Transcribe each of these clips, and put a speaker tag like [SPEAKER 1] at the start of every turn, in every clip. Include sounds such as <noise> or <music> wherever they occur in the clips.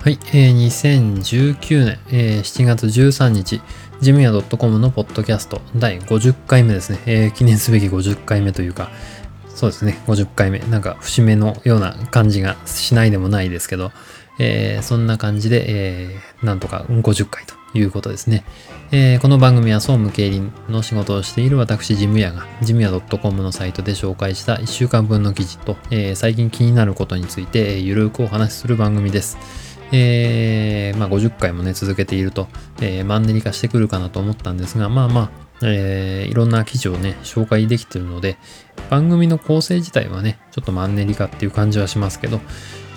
[SPEAKER 1] はい、えー、2019年、えー、7月13日、ジムヤ .com のポッドキャスト第50回目ですね、えー、記念すべき50回目というか、そうですね、50回目、なんか節目のような感じがしないでもないですけど、えー、そんな感じで、えー、なんとか50回ということですね。えー、この番組は総務経理の仕事をしている私、ジムヤが、ジムヤ .com のサイトで紹介した1週間分の記事と、えー、最近気になることについて、ゆるくお話しする番組です。えー、まあ50回もね、続けていると、えー、マンネリ化してくるかなと思ったんですが、まあまあ、えー、いろんな記事をね、紹介できてるので、番組の構成自体はね、ちょっとマンネリ化っていう感じはしますけど、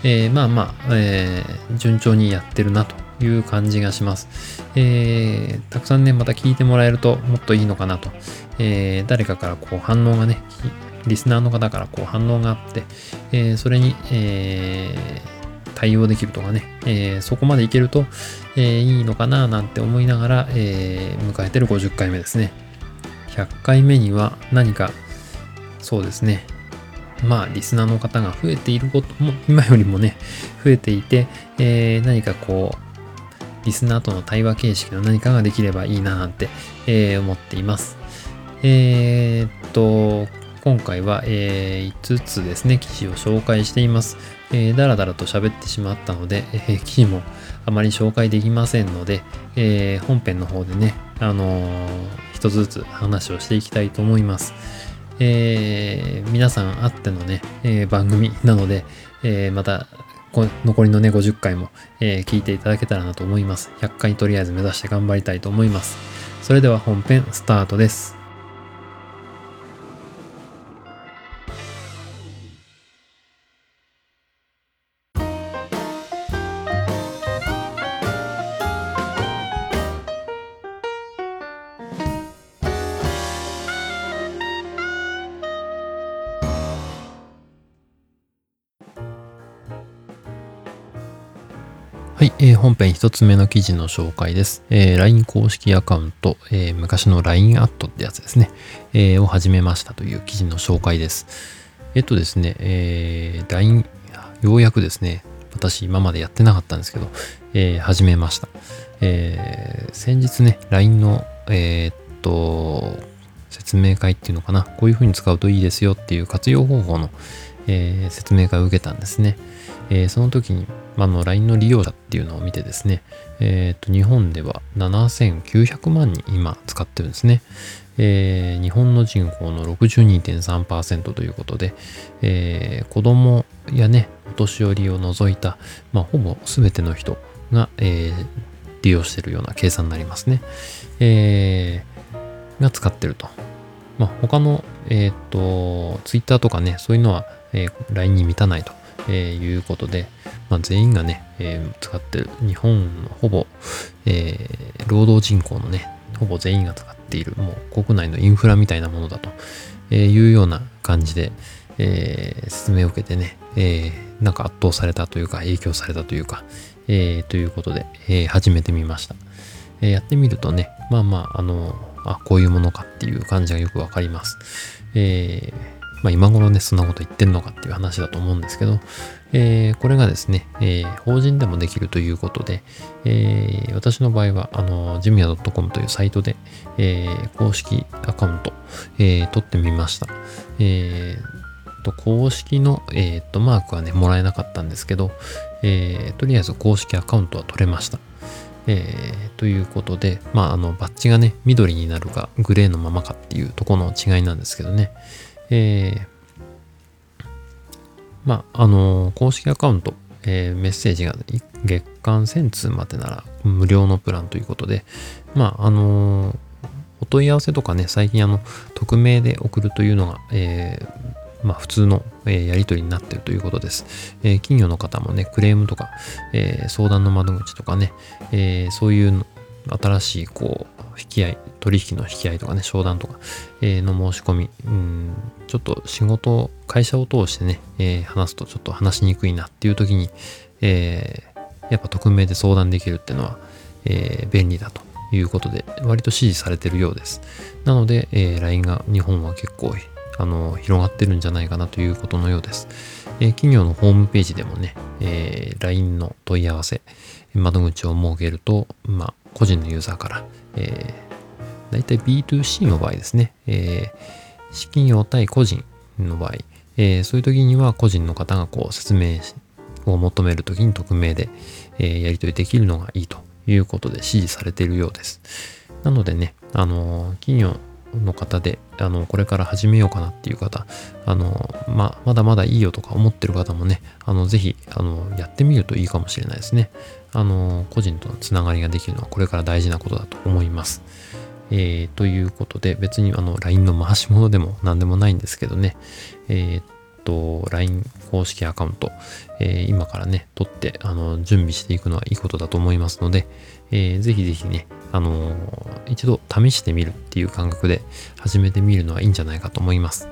[SPEAKER 1] えー、まあまあ、えー、順調にやってるなという感じがします。えー、たくさんね、また聞いてもらえるともっといいのかなと。えー、誰かからこう反応がね、リスナーの方からこう反応があって、えー、それに、えー、対応できるとかね、えー、そこまでいけると、えー、いいのかななんて思いながら、えー、迎えてる50回目ですね。100回目には何か、そうですね、まあ、リスナーの方が増えていることも、今よりもね、増えていて、えー、何かこう、リスナーとの対話形式の何かができればいいななんて、えー、思っています。えー、っと、今回は、えー、5つですね、記事を紹介しています。えー、だらだらと喋ってしまったので、えー、記事もあまり紹介できませんので、えー、本編の方でね、あのー、一つずつ話をしていきたいと思います。えー、皆さんあってのね、えー、番組なので、えー、また残りのね、50回も、えー、聞いていただけたらなと思います。100回とりあえず目指して頑張りたいと思います。それでは本編スタートです。はい、えー、本編一つ目の記事の紹介です。えー、LINE 公式アカウント、えー、昔の LINE アットってやつですね、えー、を始めましたという記事の紹介です。えっとですね、え、LINE、ようやくですね、私今までやってなかったんですけど、え、始めました。え、先日ね、LINE の、え、っと、説明会っていうのかな、こういう風に使うといいですよっていう活用方法の、え、説明会を受けたんですね。えー、その時に、まあ、の LINE の利用者っていうのを見てですね、え、ー、と日本では7900万人今使ってるんですね。えー、日本の人口の62.3%ということで、えー、子供やね、お年寄りを除いた、まあ、ほぼ全ての人が、えー、利用してるような計算になりますね。えー、が使ってると。まあ、他の、えっ、ー、と、Twitter とかね、そういうのは、えー、LINE に満たないとえー、いうことで、まあ、全員がね、えー、使ってる日本のほぼ、えー、労働人口のね、ほぼ全員が使っている、もう国内のインフラみたいなものだというような感じで、えー、説明を受けてね、えー、なんか圧倒されたというか、影響されたというか、えー、ということで、えー、始めてみました。えー、やってみるとね、まあまあ、あの、あ、こういうものかっていう感じがよくわかります。えーまあ、今頃ね、そんなこと言ってんのかっていう話だと思うんですけど、えー、これがですね、えー、法人でもできるということで、えー、私の場合は、あの、ジムヤ .com というサイトで、え、公式アカウント、え、取ってみました。え、と、公式の、えー、と、マークはね、もらえなかったんですけど、え、とりあえず公式アカウントは取れました。えー、ということで、まあ、あの、バッジがね、緑になるか、グレーのままかっていうところの違いなんですけどね。えー、まあ、あのー、公式アカウント、えー、メッセージが月間1000通までなら無料のプランということで、まあ、あのー、お問い合わせとかね、最近あの、匿名で送るというのが、え、まあ、普通の、え、やり取りになっているということです。え、企業の方もね、クレームとか、え、相談の窓口とかね、え、そういう新しい、こう、引き合い、取引の引き合いとかね、商談とか、えー、の申し込み、うん、ちょっと仕事、会社を通してね、えー、話すとちょっと話しにくいなっていう時に、えー、やっぱ匿名で相談できるっていうのは、え便利だということで、割と支持されてるようです。なので、え LINE が日本は結構、あの、広がってるんじゃないかなということのようです。え、企業のホームページでもね、え、LINE の問い合わせ、窓口を設けると、まあ、個人のユーザーから、え、大体 B2C の場合ですね、えー、資金用対個人の場合、えー、そういう時には個人の方がこう説明を求める時に匿名で、えー、やり取りできるのがいいということで支持されているようです。なのでね、あの、企業の方で、あの、これから始めようかなっていう方、あの、ままだまだいいよとか思ってる方もね、あの、ぜひ、あの、やってみるといいかもしれないですね。あの、個人とのつながりができるのはこれから大事なことだと思います。えー、ということで、別にあの、LINE の回し物でも何でもないんですけどね、えー、と、LINE 公式アカウント、えー、今からね、取って、あの、準備していくのはいいことだと思いますので、えー、ぜひぜひね、あのー、一度試してみるっていう感覚で始めてみるのはいいんじゃないかと思います。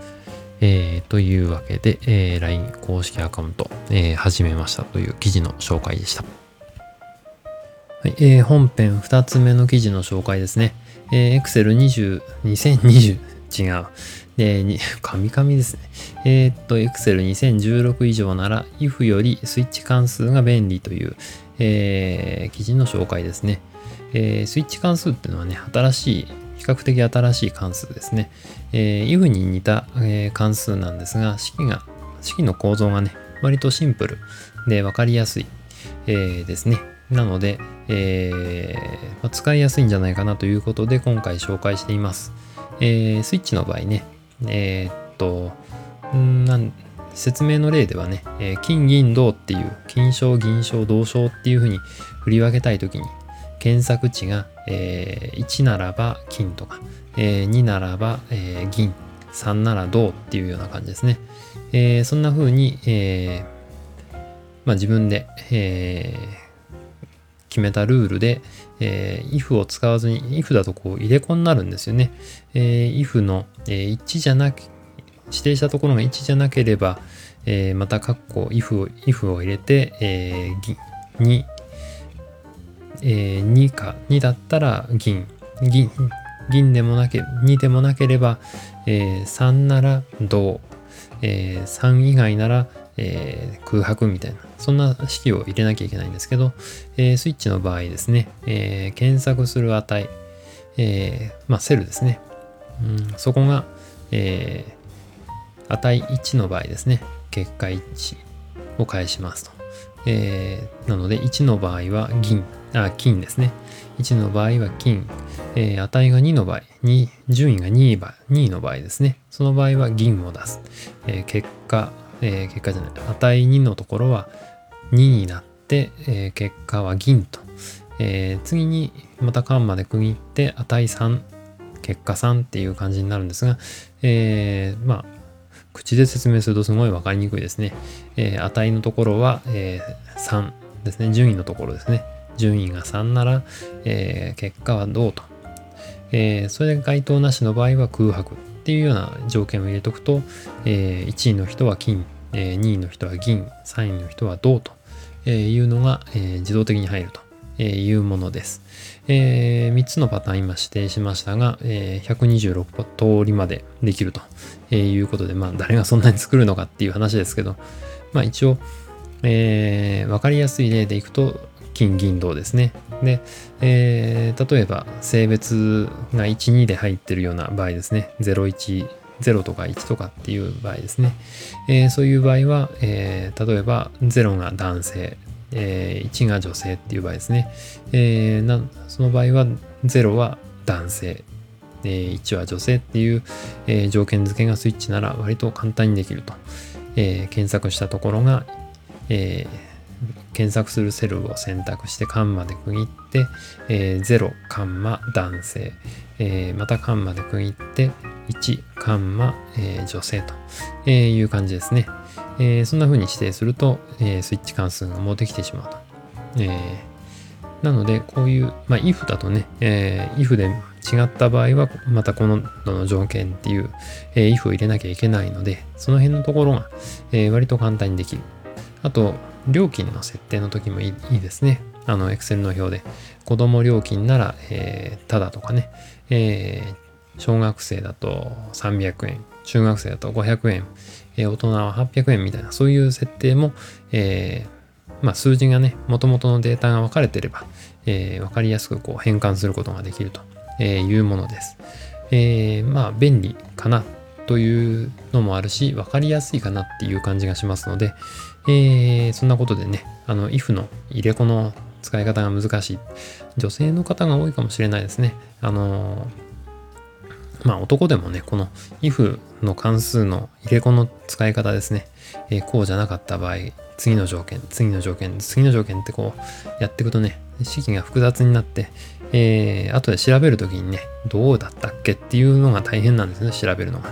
[SPEAKER 1] えー、というわけで、えー、LINE 公式アカウント、えー、始めましたという記事の紹介でした。はい、えー、本編2つ目の記事の紹介ですね。えー、Excel 20、2020、違う。で、カミカミですね。えー、っと、Excel 2016以上なら if よりスイッチ関数が便利という、えー、記事の紹介ですね。えー、スイッチ関数っていうのはね、新しい、比較的新しい関数ですね。えー、if に似た、えー、関数なんですが、式が、式の構造がね、割とシンプルで分かりやすい、えー、ですね。なので、えーまあ、使いやすいんじゃないかなということで今回紹介しています。えー、スイッチの場合ね、えー、っと、なん説明の例ではね、えー、金銀銅っていう金賞銀賞銅賞っていうふうに振り分けたいときに検索値が、えー、1ならば金とか、えー、2ならば、えー、銀3なら銅っていうような感じですね、えー、そんな風に、えーまあ、自分で、えー、決めたルールで、えー、if を使わずに if だとこう入れ子になるんですよね。えー、if の、えー、1じゃなく指定したところが1じゃなければ、えー、また括弧 if を if を入れて、えー、2、えー、2か2だったら銀銀銀でもなけ2でもなければ、えー、3なら銅、えー、3以外なら、えー、空白みたいな、そんな式を入れなきゃいけないんですけど、えー、スイッチの場合ですね、えー、検索する値、えまあ、セルですね。うん、そこが、え値1の場合ですね、結果1を返しますと。えなので、1の場合は銀、あ、金ですね。1の場合は金、えー、値が2の場合、2順位が2位 ,2 の場合ですね。その場合は銀を出す。えー、結果、えー、結果じゃない、値2のところは2になって、えー、結果は銀と。えー、次にまた間まで区切って値3、結果3っていう感じになるんですが、えー、まあ、口で説明するとすごい分かりにくいですね。えー、値のところは、え、3ですね。順位のところですね。順位が3なら、え、結果はどうと。え、それで該当なしの場合は空白っていうような条件を入れとくと、えー、1位の人は金、えー、2位の人は銀、3位の人は銅というのが、えー、自動的に入るというものです。えー、3つのパターン今指定しましたが、えー、126通りまでできるということで、まあ誰がそんなに作るのかっていう話ですけど、まあ一応、えー、分かりやすい例でいくと、金銀銅ですね。で、えー、例えば性別が1、2で入ってるような場合ですね。01、0とか1とかっていう場合ですね。えー、そういう場合は、えー、例えば0が男性、えー、1が女性っていう場合ですね。えー、なその場合は0は男性、えー、1は女性っていう、えー、条件付けがスイッチなら割と簡単にできると。えー、検索したところが、えー、検索するセルを選択してカンマで区切って、えー、0カンマ男性、えー、またカンマで区切って1カンマ、えー、女性と、え、いう感じですね、えー、そんな風に指定すると、えー、スイッチ関数がもうできてしまうと、えー、なのでこういう、まあ、if だとね、えー、if で違った場合はまたこのの条件っていう、えー、if を入れなきゃいけないのでその辺のところが、えー、割と簡単にできる。あと料金の設定の時もいいですね。あの、Excel の表で。子供料金なら、えー、ただとかね、えー、小学生だと300円、中学生だと500円、えー、大人は800円みたいな、そういう設定も、えー、まあ、数字がね、元々のデータが分かれてれば、えー、分かりやすくこう変換することができるというものです。えー、まあ、便利かなというのもあるし、分かりやすいかなっていう感じがしますので、えー、そんなことでね、あの、if の入れ子の使い方が難しい。女性の方が多いかもしれないですね。あのまあ男でもね、この if の関数の入れ子の使い方ですね。えー、こうじゃなかった場合、次の条件、次の条件、次の条件ってこうやっていくとね、式が複雑になって、えー、後で調べるときにね、どうだったっけっていうのが大変なんですね、調べるのが。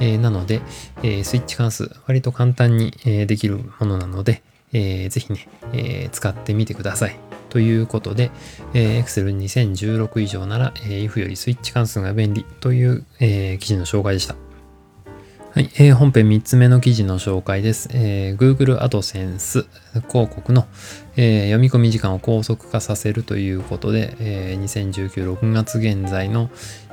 [SPEAKER 1] えー、なので、えー、スイッチ関数、割と簡単に、えー、できるものなので、えー、ぜひね、えー、使ってみてください。ということで、えー、Excel 2016以上なら、えー、if よりスイッチ関数が便利という、えー、記事の紹介でした。はい、えー、本編3つ目の記事の紹介です。えー、Google AdSense 広告の、えー、読み込み時間を高速化させるということで、えー、2019-6月現在の、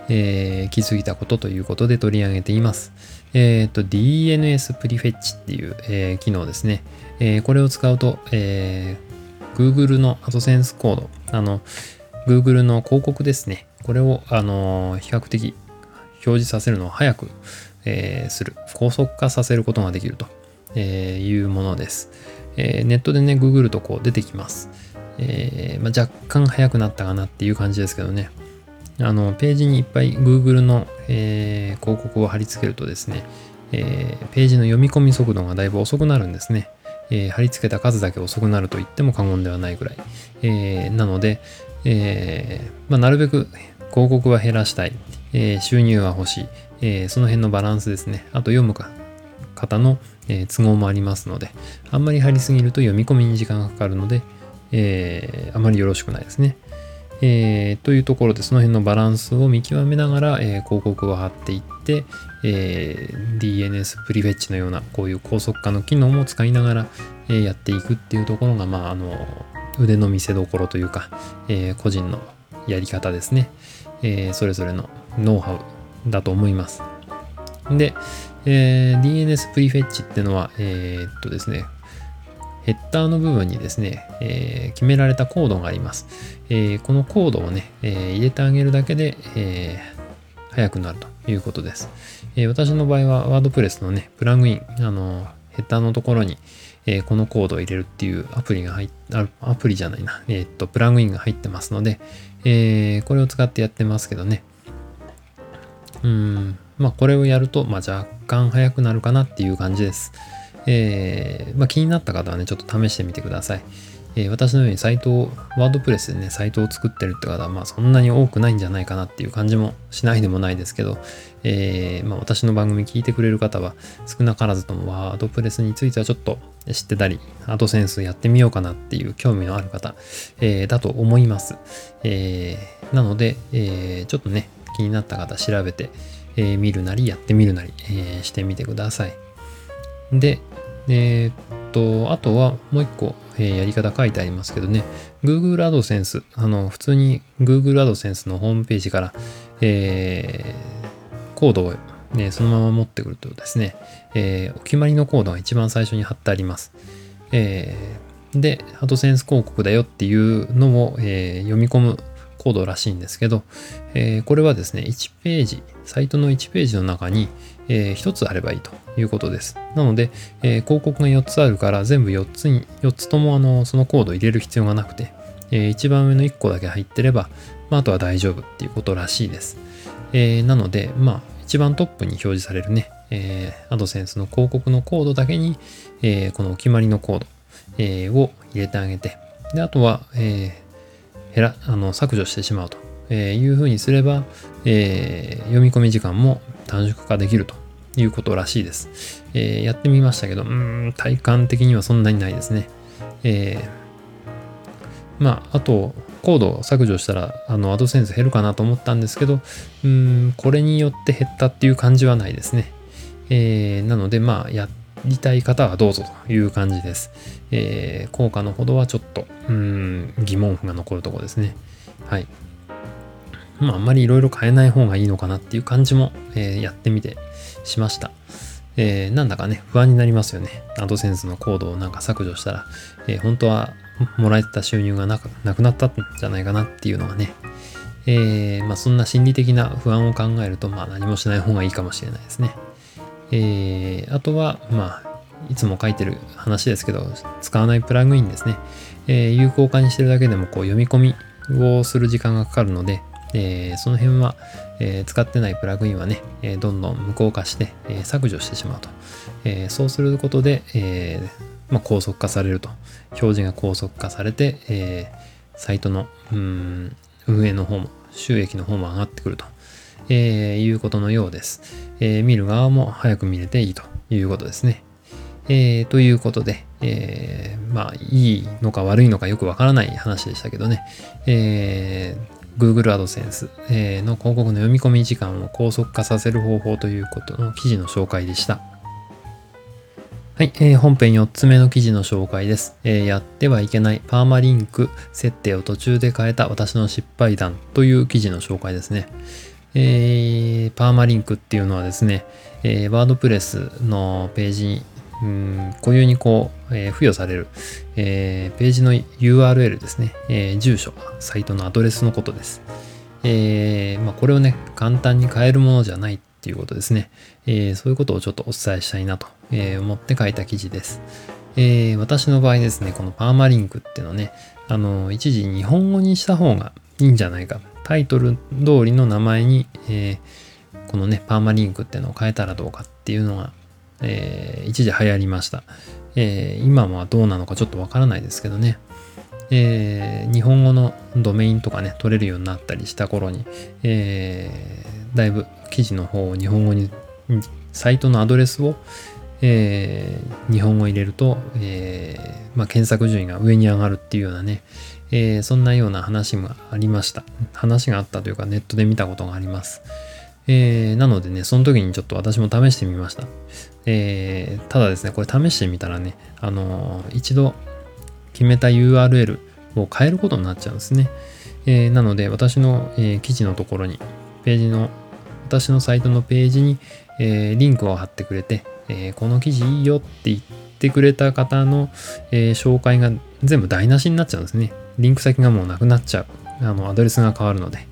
[SPEAKER 1] えー、気づいたことということで取り上げています。えっ、ー、と、DNS プリフェッチっていう、えー、機能ですね。えー、これを使うと、えー、Google の AdSense コード、あの、Google の広告ですね。これを、あの比較的表示させるのを早く、えー、する、高速化させることができると、えー、いうものです。えー、ネットでね、ググるとこう出てきます。えーまあ、若干早くなったかなっていう感じですけどね。あの、ページにいっぱい Google の、えー、広告を貼り付けるとですね、えー、ページの読み込み速度がだいぶ遅くなるんですね。えー、貼り付けた数だけ遅くなると言っても過言ではないぐらい。えー、なので、えーまあ、なるべく広告は減らしたい。えー、収入は欲しい。えー、その辺のバランスですね。あと読むか方の、え、都合もありますので、あんまり貼りすぎると読み込みに時間がかかるので、えー、あまりよろしくないですね。えー、というところでその辺のバランスを見極めながら、えー、広告を貼っていって、え、DNS プリフェッチのようなこういう高速化の機能も使いながら、え、やっていくっていうところが、まあ、あの腕の見せ所というか、え、個人のやり方ですね、え、それぞれのノウハウだと思います。で、えー、DNS プリフェッチってのは、えー、っとですね、ヘッダーの部分にですね、えー、決められたコードがあります。えー、このコードをね、えー、入れてあげるだけで、え速くなるということです。え私の場合はワードプレスのね、プラグイン、あのヘッダーのところに、えこのコードを入れるっていうアプリが入っアプリじゃないな、えっと、プラグインが入ってますので、えこれを使ってやってますけどね、うん、まあこれをやると、まあ、若干速くなるかなっていう感じです。えー、まあ、気になった方はね、ちょっと試してみてください。えー、私のようにサイトを、ワードプレスでね、サイトを作ってるって方は、まあそんなに多くないんじゃないかなっていう感じもしないでもないですけど、えー、まあ私の番組聞いてくれる方は少なからずともワードプレスについてはちょっと知ってたり、アドセンスやってみようかなっていう興味のある方、えー、だと思います。えー、なので、えー、ちょっとね、気になった方調べて、えー、見るなりやってみるなり、えー、してみてください。で、えー、っと、あとはもう一個、えー、やり方書いてありますけどね、Google AdSense、あの、普通に Google AdSense のホームページから、えー、コードを、ね、そのまま持ってくるとですね、えー、お決まりのコードが一番最初に貼ってあります。えー、で、AdSense 広告だよっていうのを、えー、読み込むコードらしいんですけど、えー、これはですね、1ページ、サイトの1ページの中に、えー、1つあればいいということです。なので、えー、広告が4つあるから全部4つに、4つともあのそのコードを入れる必要がなくて、えー、一番上の1個だけ入ってれば、まあ、あとは大丈夫っていうことらしいです。えー、なので、まあ、一番トップに表示されるね、えー、アドセンスの広告のコードだけに、えー、このお決まりのコード、えー、を入れてあげて、で、あとは、えー、減らあの削除してしまうというふうにすれば、えー、読み込み時間も短縮化できるということらしいです。えー、やってみましたけど、うん、体感的にはそんなにないですね。えー、まあ、あと、コードを削除したら、あの、アドセンス減るかなと思ったんですけど、うん、これによって減ったっていう感じはないですね。えー、なので、まあ、やりたい方はどうぞという感じです。えー、効果のほどはちょっと、うん、疑問符が残るとこですね。はい。まあ、あんまりいろいろ変えない方がいいのかなっていう感じも、えー、やってみてしました。えー、なんだかね、不安になりますよね。アドセンスのコードをなんか削除したら、えー、本当はもらえてた収入がなくなったんじゃないかなっていうのがね、えー、まあ、そんな心理的な不安を考えると、まあ、何もしない方がいいかもしれないですね。えー、あとは、まあ、いつも書いてる話ですけど、使わないプラグインですね。えー、有効化にしてるだけでもこう読み込みをする時間がかかるので、えー、その辺は、えー、使ってないプラグインはね、えどんどん無効化して、え削除してしまうと。えそうすることで、えまあ、高速化されると。表示が高速化されて、えサイトのうん運営の方も、収益の方も上がってくると、えーいうことのようです、え見る側も早く見れていいということですね。えー、ということで、えー、まあ、いいのか悪いのかよくわからない話でしたけどね、えー、Google AdSense の広告の読み込み時間を高速化させる方法ということの記事の紹介でした。はい、えー、本編4つ目の記事の紹介です、えー、やってはいけないパーマリンク設定を途中で変えた私の失敗談という記事の紹介ですね。えー、パーマリンクっていうのはですね、えー、ワードプレスのページにうん固有にこう、えー、付与される、えー、ページの URL ですね、えー、住所、サイトのアドレスのことです。えまあ、これをね、簡単に変えるものじゃないっていうことですね。えそういうことをちょっとお伝えしたいなと、え思って書いた記事です。え私の場合ですね、このパーマリンクっていうのね、あの、一時日本語にした方がいいんじゃないか。タイトル通りの名前に、えこのね、パーマリンクっていうのを変えたらどうかっていうのがえー、一時流行りました。えー、今はどうなのかちょっとわからないですけどね。えー、日本語のドメインとかね、取れるようになったりした頃に、えー、だいぶ記事の方を日本語に、サイトのアドレスを、えー、日本語入れると、えーまあ、検索順位が上に上がるっていうようなね、えー、そんなような話もありました。話があったというかネットで見たことがあります。えー、なのでね、その時にちょっと私も試してみました。えー、ただですね、これ試してみたらね、あのー、一度決めた URL を変えることになっちゃうんですね。えー、なので、私の、えー、記事のところに、ページの、私のサイトのページに、えー、リンクを貼ってくれて、えー、この記事いいよって言ってくれた方の、えー、紹介が全部台無しになっちゃうんですね。リンク先がもうなくなっちゃう。あの、アドレスが変わるので。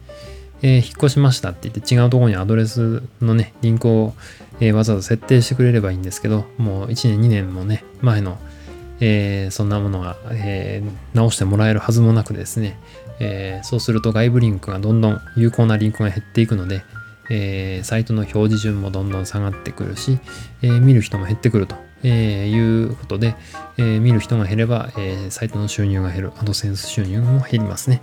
[SPEAKER 1] えー、引っ越しましたって言って違うところにアドレスのね、リンクを、えー、わざわざ設定してくれればいいんですけど、もう1年2年もね、前の、えー、そんなものが、え直してもらえるはずもなくですね、えそうすると外部リンクがどんどん有効なリンクが減っていくので、えサイトの表示順もどんどん下がってくるし、え見る人も減ってくると、えいうことで、え見る人が減れば、えサイトの収入が減る、アドセンス収入も減りますね。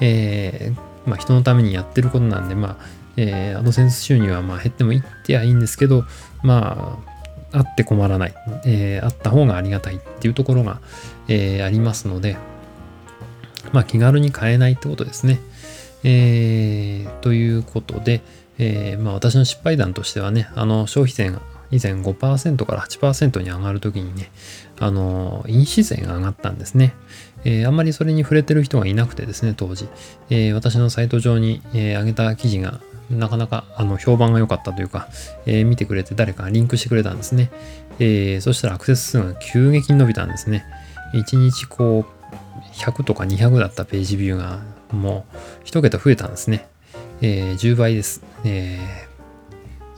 [SPEAKER 1] えーまあ、人のためにやってることなんで、まあ、えー、アドセンス収入はまあ減ってもいってはいいんですけど、まあ、あって困らない、えー、あった方がありがたいっていうところが、えー、ありますので、まあ、気軽に買えないってことですね。えー、ということで、えーまあ、私の失敗談としてはね、あの消費税が以前5%から8%に上がるときにね、あの、印紙税が上がったんですね。えー、あんまりそれに触れてる人がいなくてですね、当時。えー、私のサイト上に、えー、上げた記事がなかなかあの評判が良かったというか、え見てくれて誰かがリンクしてくれたんですね。えそしたらアクセス数が急激に伸びたんですね。1日こう100とか200だったページビューがもう1桁増えたんですね。え10倍です。え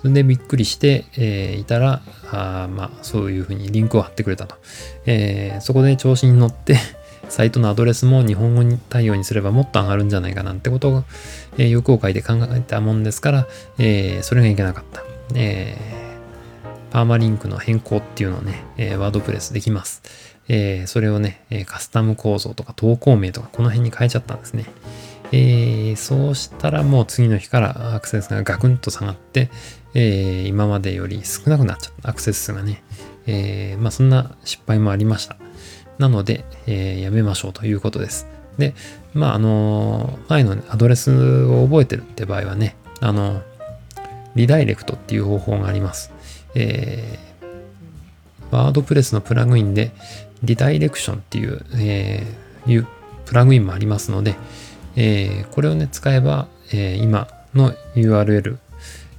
[SPEAKER 1] それでびっくりして、えいたら、あまあ、そういうふうにリンクを貼ってくれたと。えそこで調子に乗って <laughs> サイトのアドレスも日本語に対応にすればもっと上がるんじゃないかなんてことを、えー、欲を書いて考えたもんですから、えー、それがいけなかった。えー、パーマリンクの変更っていうのをね、えー、ワードプレスできます。えー、それをね、カスタム構造とか投稿名とかこの辺に変えちゃったんですね。えー、そうしたらもう次の日からアクセスがガクンと下がって、えー、今までより少なくなっちゃった。アクセス数がね。えー、まあそんな失敗もありました。なので、えー、やめましょうということです。で、まあ、あの前のアドレスを覚えてるって場合はね、あのリダイレクトっていう方法があります。えー、ワードプレスのプラグインで、リダイレクションっていう、えー、いうプラグインもありますので、えー、これをね、使えば、えー、今の URL、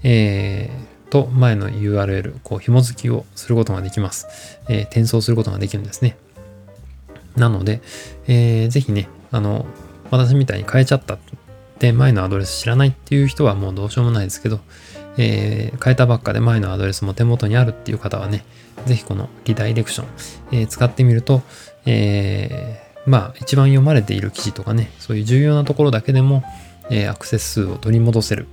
[SPEAKER 1] えー、と前の URL、こう紐付きをすることができます。え、転送することができるんですね。なので、えー、ぜひね、あの、私みたいに変えちゃったって前のアドレス知らないっていう人はもうどうしようもないですけど、えー、変えたばっかで前のアドレスも手元にあるっていう方はね、ぜひこのリダイレクション、えー、使ってみると、え、まあ一番読まれている記事とかね、そういう重要なところだけでも、えアクセス数を取り戻せる、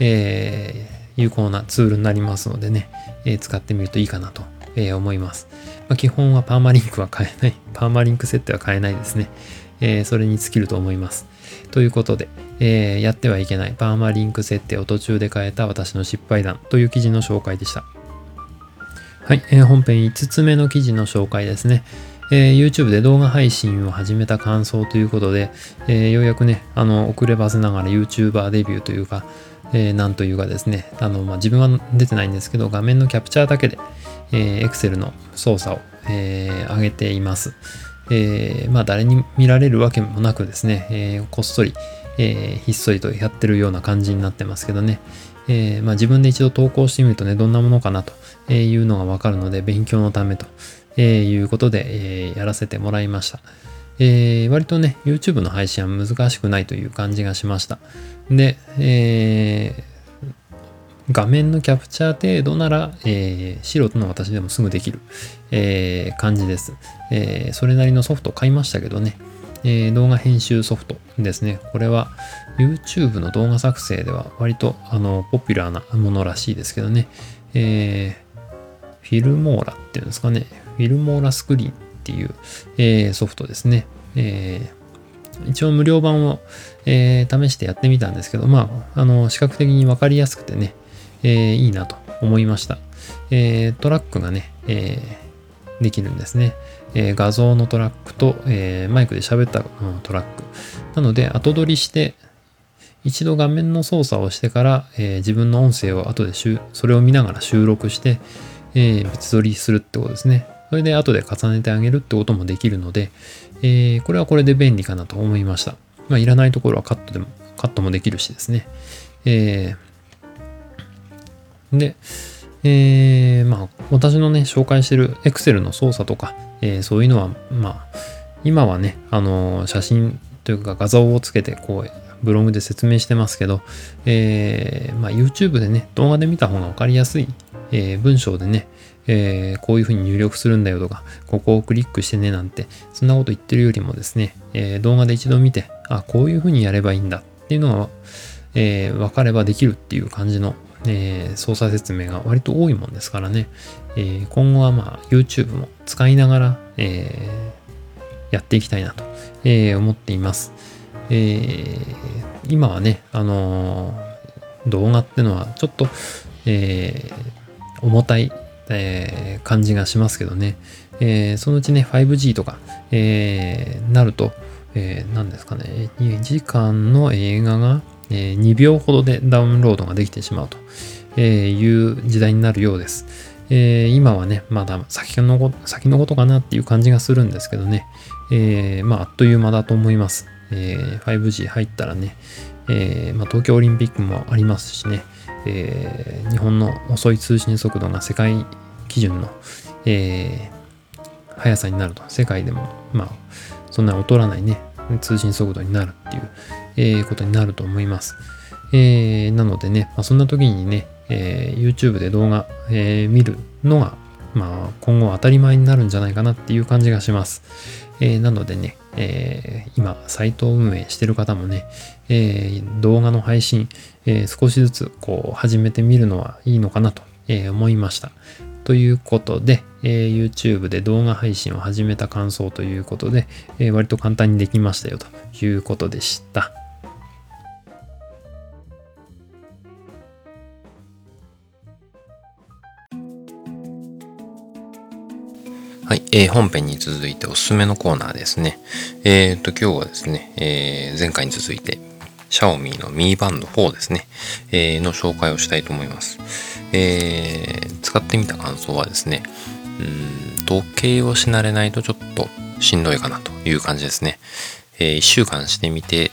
[SPEAKER 1] え有効なツールになりますのでね、え使ってみるといいかなと、え思います。まあ、基本はパーマリンクは変えない、<laughs> パーマリンク設定は変えないですね。えそれに尽きると思います。ということで、え、やってはいけないパーマリンク設定を途中で変えた私の失敗談という記事の紹介でした。はい、えー、本編5つ目の記事の紹介ですね。えー、YouTube で動画配信を始めた感想ということで、えー、ようやくね、あの、遅ればせながら YouTuber デビューというか、えー、なんというかですね、あの、まあ、自分は出てないんですけど、画面のキャプチャーだけで、えー、Excel の操作を、えー、上げています。えー、まあ誰に見られるわけもなくですね、えー、こっそり、えー、ひっそりとやってるような感じになってますけどね、えーまあ、自分で一度投稿してみるとね、どんなものかなというのがわかるので、勉強のためとえいうことで、えー、やらせてもらいました。えー、割とね、YouTube の配信は難しくないという感じがしました。で、え画面のキャプチャー程度なら、えー、素人の私でもすぐできる、えー、感じです、えー、それなりのソフト買いましたけどね、え動画編集ソフトですね。これは YouTube の動画作成では割とあのポピュラーなものらしいですけどね、えフィルモーラっていうんですかね、フィルモーラスクリーンっていう、えソフトですね。え一応無料版を、えー、試してやってみたんですけど、まあ、あの、視覚的にわかりやすくてね、えー、いいなと思いました。え、トラックがね、え、できるんですね。え画像のトラックと、えマイクで喋った、うん、トラック。なので、後撮りして、一度画面の操作をしてから、え自分の音声を後でそれを見ながら収録して、え別撮りするってことですね。それで後で重ねてあげるってこともできるので、えこれはこれで便利かなと思いました。まあ、いらないところはカットでも、カットもできるしですね。えーで、えー、まあ、私のね、紹介してる Excel の操作とか、えー、そういうのは、まあ、今はね、あのー、写真というか画像をつけて、こう、ブログで説明してますけど、えー、まあ、YouTube でね、動画で見た方がわかりやすい、えー、文章でね、えー、こういうふうに入力するんだよとか、ここをクリックしてねなんて、そんなこと言ってるよりもですね、えー、動画で一度見て、あ、こういうふうにやればいいんだっていうのが、えー、分かればできるっていう感じのえー、操作説明が割と多いもんですからね、えー、今後はまあ YouTube も使いながら、えー、やっていきたいなと、えー、思っています。えー、今はね、あのー、動画ってのはちょっと、えー、重たい、えー、感じがしますけどね、えー、そのうちね 5G とか、えー、なると、えー、何ですかね2時間の映画がえ2秒ほどでダウンロードができてしまうとえいう時代になるようです。え今はね、まだ先の先のことかなっていう感じがするんですけどね、えー、まあ、あっという間だと思います。えー、5G 入ったらね、えー、まあ、東京オリンピックもありますしね、え日本の遅い通信速度が世界基準の、え速さになると、世界でも、まあ、そんな劣らないね、通信速度になるっていう、えー、ことになると思います。えー、なのでね、まあ、そんな時にね、えー、YouTube で動画、えー、見るのが、まあ、今後当たり前になるんじゃないかなっていう感じがします。えー、なのでね、えー、今、サイトを運営してる方もね、えー、動画の配信、えー、少しずつこう始めてみるのはいいのかなと、えー、思いました。ということで、えー、YouTube で動画配信を始めた感想ということで、えー、割と簡単にできましたよということでした。はい、えー、本編に続いておすすめのコーナーですね。えっ、と、今日はですね、えー、前回に続いて、シャオミのミーバンド4ですね、えー、の紹介をしたいと思います。えー、使ってみた感想はですね、うん時計をし慣れないとちょっとしんどいかなという感じですね。
[SPEAKER 2] えー、1週間してみて、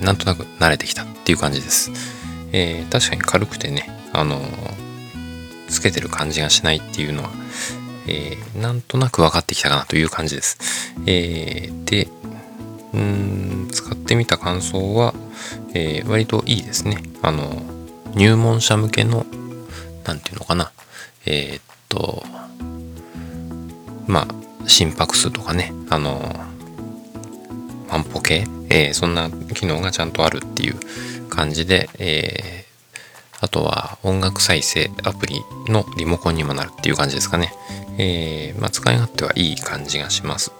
[SPEAKER 2] うん、なんとなく慣れてきたっていう感じです。えー、確かに軽くてね、あのつけてる感じがしないっていうのは、えー、なんとなく分かってきたかなという感じです。えー、で、うん、使ってみた感想は、えー、割といいですね。あの、入門者向けの、なんていうのかな。えー、っと、まあ、心拍数とかね、あの、万歩計、えー、そんな機能がちゃんとあるっていう感じで、えー、あとは音楽再生アプリのリモコンにもなるっていう感じですかね。えー、まあ、使い勝手はいい感じがします。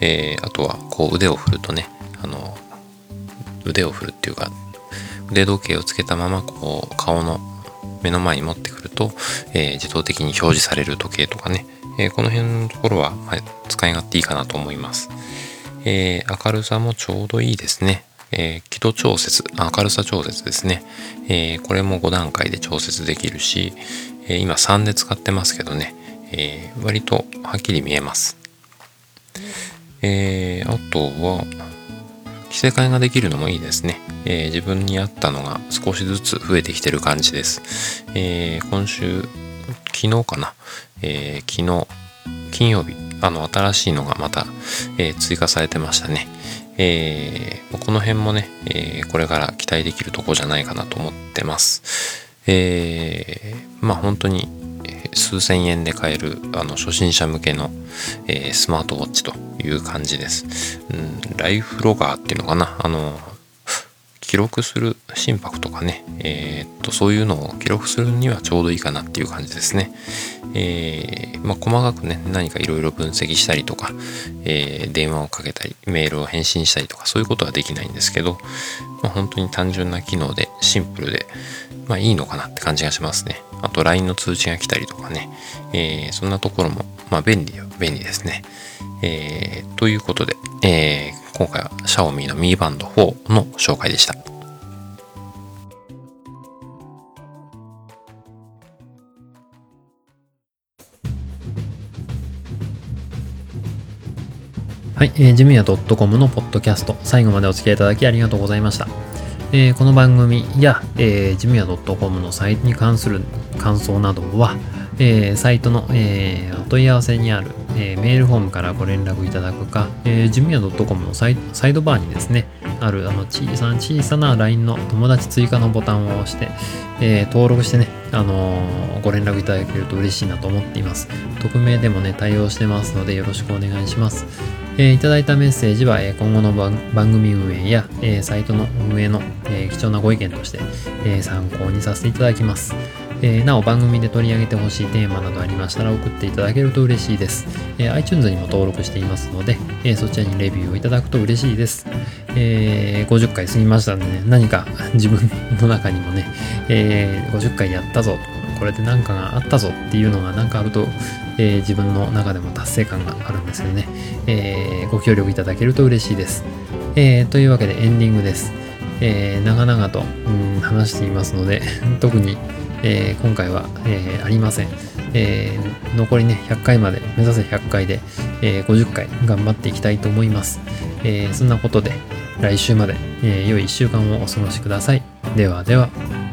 [SPEAKER 2] えー、あとはこう腕を振るとね、あの、腕を振るっていうか、腕時計をつけたままこう顔の目の前に持ってくると、えー、自動的に表示される時計とかね、えー、この辺のところは、まあ、使い勝手いいかなと思います。えー、明るさもちょうどいいですね。えー、輝度調節、明るさ調節ですね。え、これも5段階で調節できるし、え、今3で使ってますけどね、え、割とはっきり見えます。えー、あとは、着せ替えができるのもいいですね。えー、自分に合ったのが少しずつ増えてきてる感じです。えー、今週、昨日かな、えー、昨日、金曜日、あの、新しいのがまた、え追加されてましたね。えーこの辺もね、えこれから期待できるとこじゃないかなと思ってます。えまあ本当に数千円で買えるあの初心者向けの、えー、スマートウォッチという感じです。うん、ライフロガーっていうのかなあの記録する心拍とかね、えー、っとそういうのを記録するにはちょうどいいかなっていう感じですね。えー、まあ、細かくね何かいろいろ分析したりとか、えー、電話をかけたりメールを返信したりとかそういうことはできないんですけど、まあ、本当に単純な機能でシンプルでまあいいのかなって感じがしますね。あと LINE の通知が来たりとかね、えー、そんなところも、まあ便利便利ですね。えー、ということで、えー、今回は Xiaomi の Mi Band 4の紹介でした。はい、えー、ジムヤ .com のポッドキャスト、最後までお付き合いいただきありがとうございました。えー、この番組や、えー、ジムヤ .com のサイトに関する感想などは、えー、サイトの、えー、お問い合わせにある、えー、メールフォームからご連絡いただくか、えー、ジムヤ .com のサイサイドバーにですね、あるあの小さな小さな LINE の友達追加のボタンを押して、えー、登録してね、あのー、ご連絡いただけると嬉しいなと思っています。匿名でもね、対応してますのでよろしくお願いします。えー、いただいたメッセージは、えー、今後の番組運営や、えー、サイトの運営の、え貴重なご意見として、え参考にさせていただきます。えなお番組で取り上げてほしいテーマなどありましたら送っていただけると嬉しいです。え iTunes にも登録していますので、えそちらにレビューをいただくと嬉しいです。え50回過ぎましたんでね、何か自分の中にもね、え50回やったぞこれで何かがあったぞっていうのが何かあると、え、自分の中でも達成感があるんですよね、え、ご協力いただけると嬉しいです、え、というわけでエンディングです、え長々と、うん、話していますので <laughs> 特に、え今回は、えありません、え残りね100回まで目指せ100回で、え50回頑張っていきたいと思います、えそんなことで来週まで、え良い1週間をお過ごしください。ではでは。